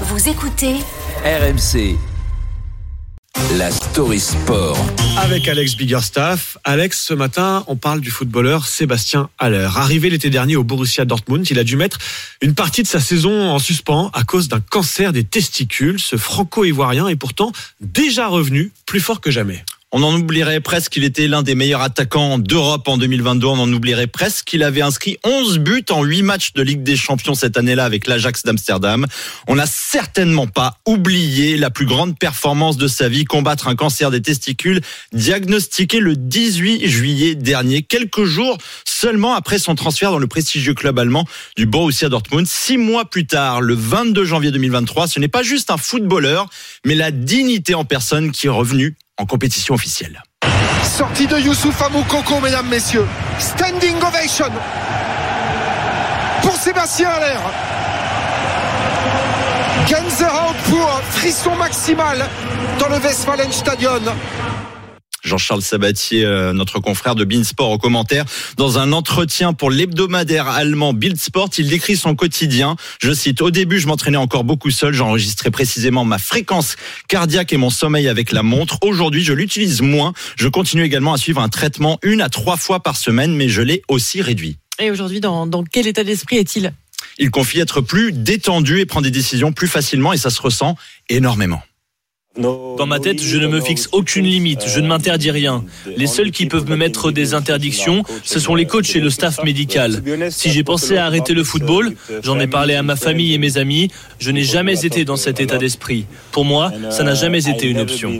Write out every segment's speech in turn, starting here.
Vous écoutez RMC. La story sport. Avec Alex Biggerstaff. Alex, ce matin, on parle du footballeur Sébastien Haller. Arrivé l'été dernier au Borussia Dortmund, il a dû mettre une partie de sa saison en suspens à cause d'un cancer des testicules. Ce franco-ivoirien est pourtant déjà revenu plus fort que jamais. On en oublierait presque qu'il était l'un des meilleurs attaquants d'Europe en 2022. On en oublierait presque qu'il avait inscrit 11 buts en 8 matchs de Ligue des Champions cette année-là avec l'Ajax d'Amsterdam. On n'a certainement pas oublié la plus grande performance de sa vie, combattre un cancer des testicules diagnostiqué le 18 juillet dernier, quelques jours seulement après son transfert dans le prestigieux club allemand du Borussia Dortmund. Six mois plus tard, le 22 janvier 2023, ce n'est pas juste un footballeur, mais la dignité en personne qui est revenue en compétition officielle. Sortie de Youssouf Amoukoko, mesdames, messieurs. Standing ovation pour Sébastien Aller. Gänsehaut pour frisson maximal dans le Westfalenstadion. Jean-Charles Sabatier, euh, notre confrère de Beansport au commentaire. Dans un entretien pour l'hebdomadaire allemand Bild Sport, il décrit son quotidien. Je cite, au début, je m'entraînais encore beaucoup seul. J'enregistrais précisément ma fréquence cardiaque et mon sommeil avec la montre. Aujourd'hui, je l'utilise moins. Je continue également à suivre un traitement une à trois fois par semaine, mais je l'ai aussi réduit. Et aujourd'hui, dans, dans quel état d'esprit est-il? Il confie être plus détendu et prend des décisions plus facilement et ça se ressent énormément. Dans ma tête, je ne me fixe aucune limite, je ne m'interdis rien. Les seuls qui peuvent me mettre des interdictions, ce sont les coachs et le staff médical. Si j'ai pensé à arrêter le football, j'en ai parlé à ma famille et mes amis, je n'ai jamais été dans cet état d'esprit. Pour moi, ça n'a jamais été une option.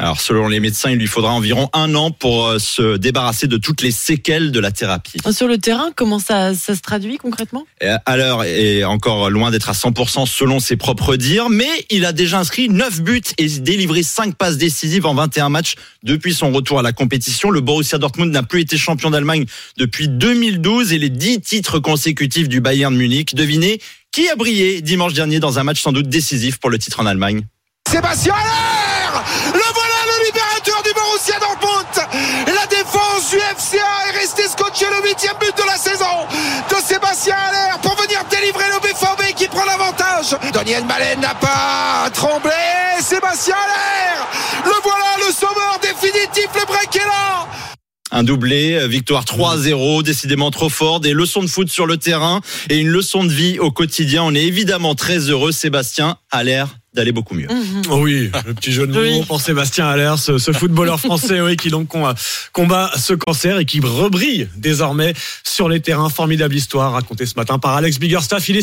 Alors, selon les médecins, il lui faudra environ un an pour euh, se débarrasser de toutes les séquelles de la thérapie. Sur le terrain, comment ça, ça se traduit concrètement? Et À l'heure est encore loin d'être à 100% selon ses propres dires, mais il a déjà inscrit 9 buts et délivré 5 passes décisives en 21 matchs depuis son retour à la compétition. Le Borussia Dortmund n'a plus été champion d'Allemagne depuis 2012 et les 10 titres consécutifs du Bayern Munich. Devinez qui a brillé dimanche dernier dans un match sans doute décisif pour le titre en Allemagne? Sébastien Aller du FCA est restée scotchée le huitième but de la saison de Sébastien Aller pour venir délivrer le BVB qui prend l'avantage. Daniel Malen n'a pas tremblé. Sébastien Aller Le voilà le sauveur définitif, le break est là Un doublé, victoire 3-0, décidément trop fort, des leçons de foot sur le terrain et une leçon de vie au quotidien. On est évidemment très heureux. Sébastien a l'air d'aller beaucoup mieux. Oh oui, le petit jeu de mots Oui. pour Sébastien Haller, ce, ce footballeur français oui, qui donc com- combat ce cancer et qui rebrille désormais sur les terrains. Formidable histoire racontée ce matin par Alex Biggerstaff. Il est